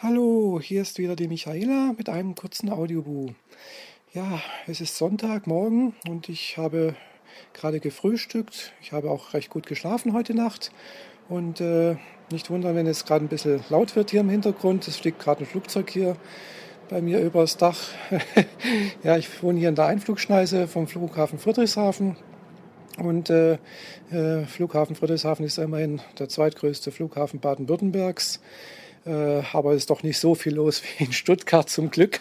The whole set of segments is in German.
Hallo, hier ist wieder die Michaela mit einem kurzen Audiobuch. Ja, es ist Sonntagmorgen und ich habe gerade gefrühstückt. Ich habe auch recht gut geschlafen heute Nacht. Und äh, nicht wundern, wenn es gerade ein bisschen laut wird hier im Hintergrund. Es fliegt gerade ein Flugzeug hier bei mir übers Dach. ja, ich wohne hier in der Einflugschneise vom Flughafen Friedrichshafen. Und äh, äh, Flughafen Friedrichshafen ist immerhin der zweitgrößte Flughafen Baden-Württembergs. Äh, aber es ist doch nicht so viel los wie in Stuttgart zum Glück.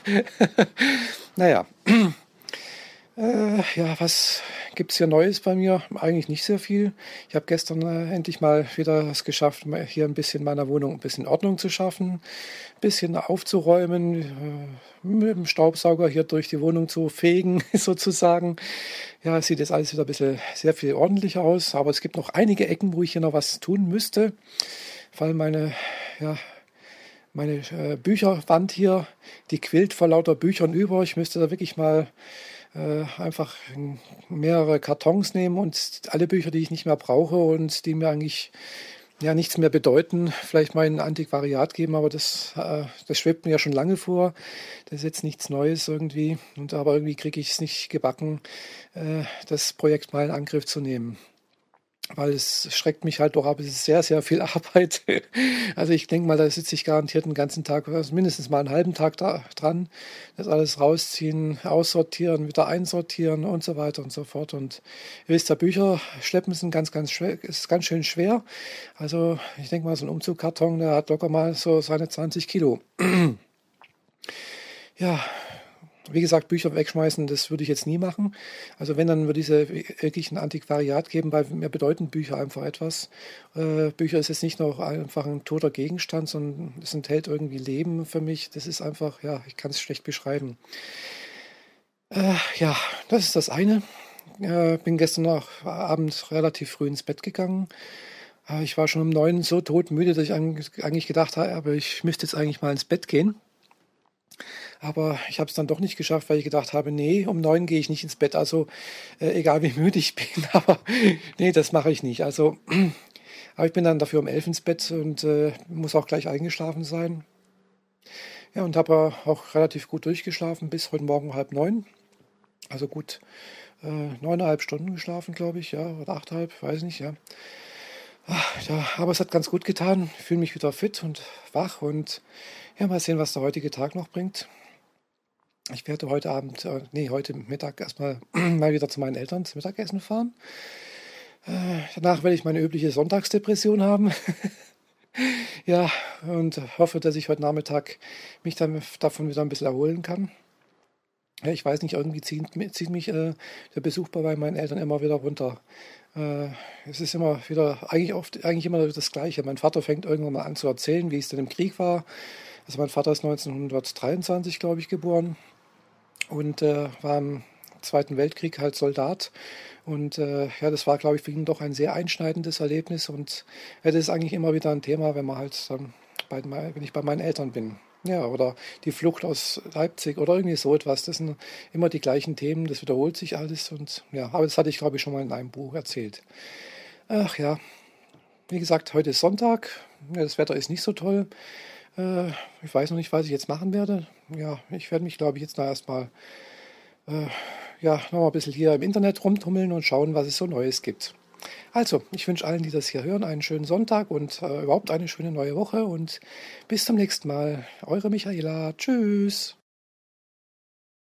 naja, äh, ja, was gibt es hier Neues bei mir? Eigentlich nicht sehr viel. Ich habe gestern äh, endlich mal wieder es geschafft, hier ein bisschen meiner Wohnung ein bisschen Ordnung zu schaffen, ein bisschen aufzuräumen, äh, mit dem Staubsauger hier durch die Wohnung zu fegen, sozusagen. Ja, sieht jetzt alles wieder ein bisschen sehr viel ordentlicher aus, aber es gibt noch einige Ecken, wo ich hier noch was tun müsste. Allem meine ja, meine äh, Bücherwand hier, die quillt vor lauter Büchern über. Ich müsste da wirklich mal äh, einfach mehrere Kartons nehmen und alle Bücher, die ich nicht mehr brauche und die mir eigentlich ja nichts mehr bedeuten, vielleicht mal ein Antiquariat geben, aber das, äh, das schwebt mir ja schon lange vor. Das ist jetzt nichts Neues irgendwie. Und aber irgendwie kriege ich es nicht gebacken, äh, das Projekt mal in Angriff zu nehmen weil es schreckt mich halt doch ab. Es ist sehr, sehr viel Arbeit. Also ich denke mal, da sitze ich garantiert den ganzen Tag, also mindestens mal einen halben Tag da, dran, das alles rausziehen, aussortieren, wieder einsortieren und so weiter und so fort. Und ihr wisst ja, Bücher schleppen sind ganz, ganz schwer, ist ganz schön schwer. Also ich denke mal, so ein Umzugkarton, der hat locker mal so seine 20 Kilo. ja, wie gesagt, Bücher wegschmeißen, das würde ich jetzt nie machen. Also wenn, dann würde ich wirklich ein Antiquariat geben, weil mir bedeuten Bücher einfach etwas. Äh, Bücher ist jetzt nicht nur einfach ein toter Gegenstand, sondern es enthält irgendwie Leben für mich. Das ist einfach, ja, ich kann es schlecht beschreiben. Äh, ja, das ist das eine. Äh, bin gestern noch Abend relativ früh ins Bett gegangen. Äh, ich war schon um neun so todmüde, dass ich eigentlich gedacht habe, aber ich müsste jetzt eigentlich mal ins Bett gehen. Aber ich habe es dann doch nicht geschafft, weil ich gedacht habe, nee, um neun gehe ich nicht ins Bett. Also äh, egal wie müde ich bin, aber nee, das mache ich nicht. Also, aber ich bin dann dafür um elf ins Bett und äh, muss auch gleich eingeschlafen sein. Ja, und habe auch relativ gut durchgeschlafen bis heute Morgen halb neun. Also gut äh, neuneinhalb Stunden geschlafen, glaube ich, ja, oder achteinhalb, weiß nicht, ja. Aber es hat ganz gut getan. Ich fühle mich wieder fit und wach und ja, mal sehen, was der heutige Tag noch bringt. Ich werde heute Abend, äh, nee, heute Mittag erstmal mal wieder zu meinen Eltern zum Mittagessen fahren. Äh, danach werde ich meine übliche Sonntagsdepression haben. ja, und hoffe, dass ich heute Nachmittag mich dann davon wieder ein bisschen erholen kann. Ja, ich weiß nicht, irgendwie zieht, zieht mich äh, der Besuch bei meinen Eltern immer wieder runter. Äh, es ist immer wieder, eigentlich oft, eigentlich immer das Gleiche. Mein Vater fängt irgendwann mal an zu erzählen, wie es denn im Krieg war. Also mein Vater ist 1923, glaube ich, geboren und äh, war im Zweiten Weltkrieg halt Soldat. Und äh, ja, das war, glaube ich, für ihn doch ein sehr einschneidendes Erlebnis. Und ja, das ist eigentlich immer wieder ein Thema, wenn man halt dann bei, wenn ich bei meinen Eltern bin. Ja, oder die Flucht aus Leipzig oder irgendwie so etwas. Das sind immer die gleichen Themen, das wiederholt sich alles. Und ja, aber das hatte ich, glaube ich, schon mal in einem Buch erzählt. Ach ja, wie gesagt, heute ist Sonntag. Ja, das Wetter ist nicht so toll. Äh, ich weiß noch nicht, was ich jetzt machen werde. Ja, ich werde mich, glaube ich, jetzt noch erstmal äh, ja, noch mal ein bisschen hier im Internet rumtummeln und schauen, was es so Neues gibt. Also, ich wünsche allen, die das hier hören, einen schönen Sonntag und äh, überhaupt eine schöne neue Woche und bis zum nächsten Mal. Eure Michaela. Tschüss.